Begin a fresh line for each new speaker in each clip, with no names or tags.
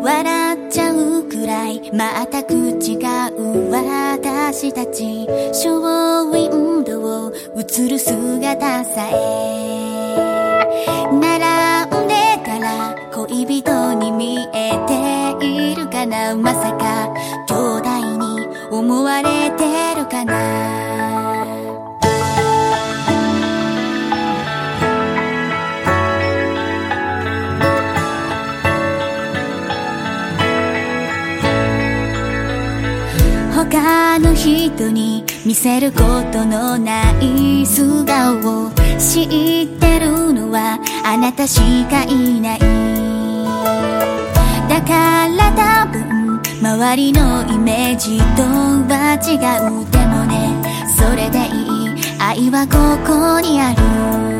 笑っちゃうくらい全く違う私たちショーウィンドウ映る姿さえ。並んでたら恋人に見えているかなまさか。他の人に見せることのない素顔を知ってるのはあなたしかいない。だから多分周りのイメージとは違う。でもねそれでいい。愛はここにある。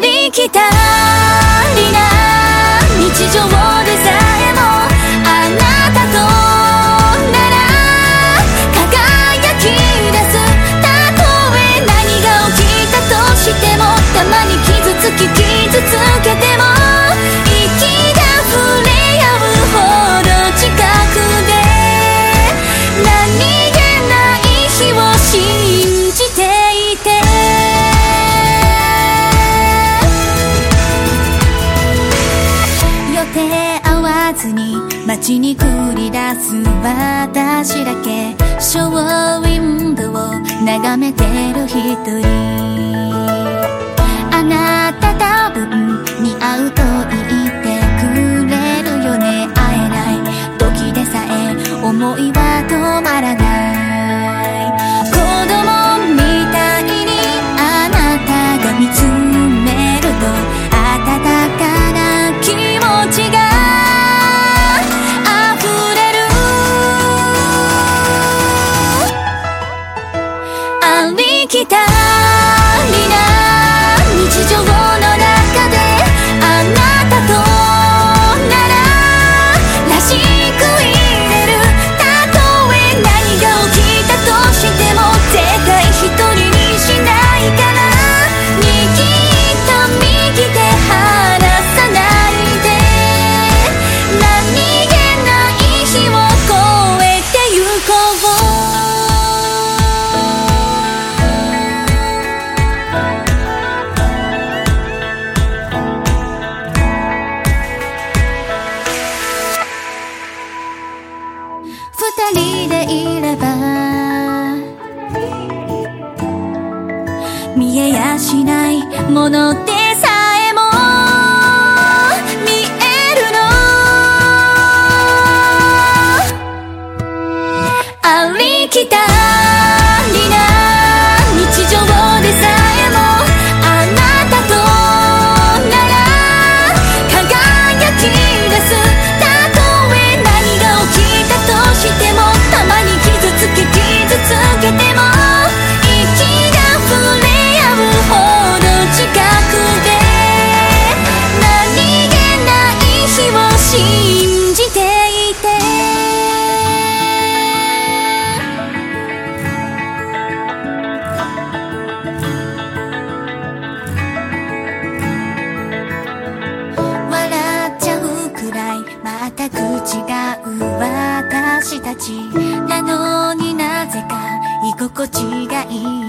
りきたりな。日常でさえも手合わずに街に繰り出す私だけ。ショーウィンドウを眺めてる一人。あなた多分似合うと言って見えやしないもので全く違う私たち。なのになぜか居心地がいい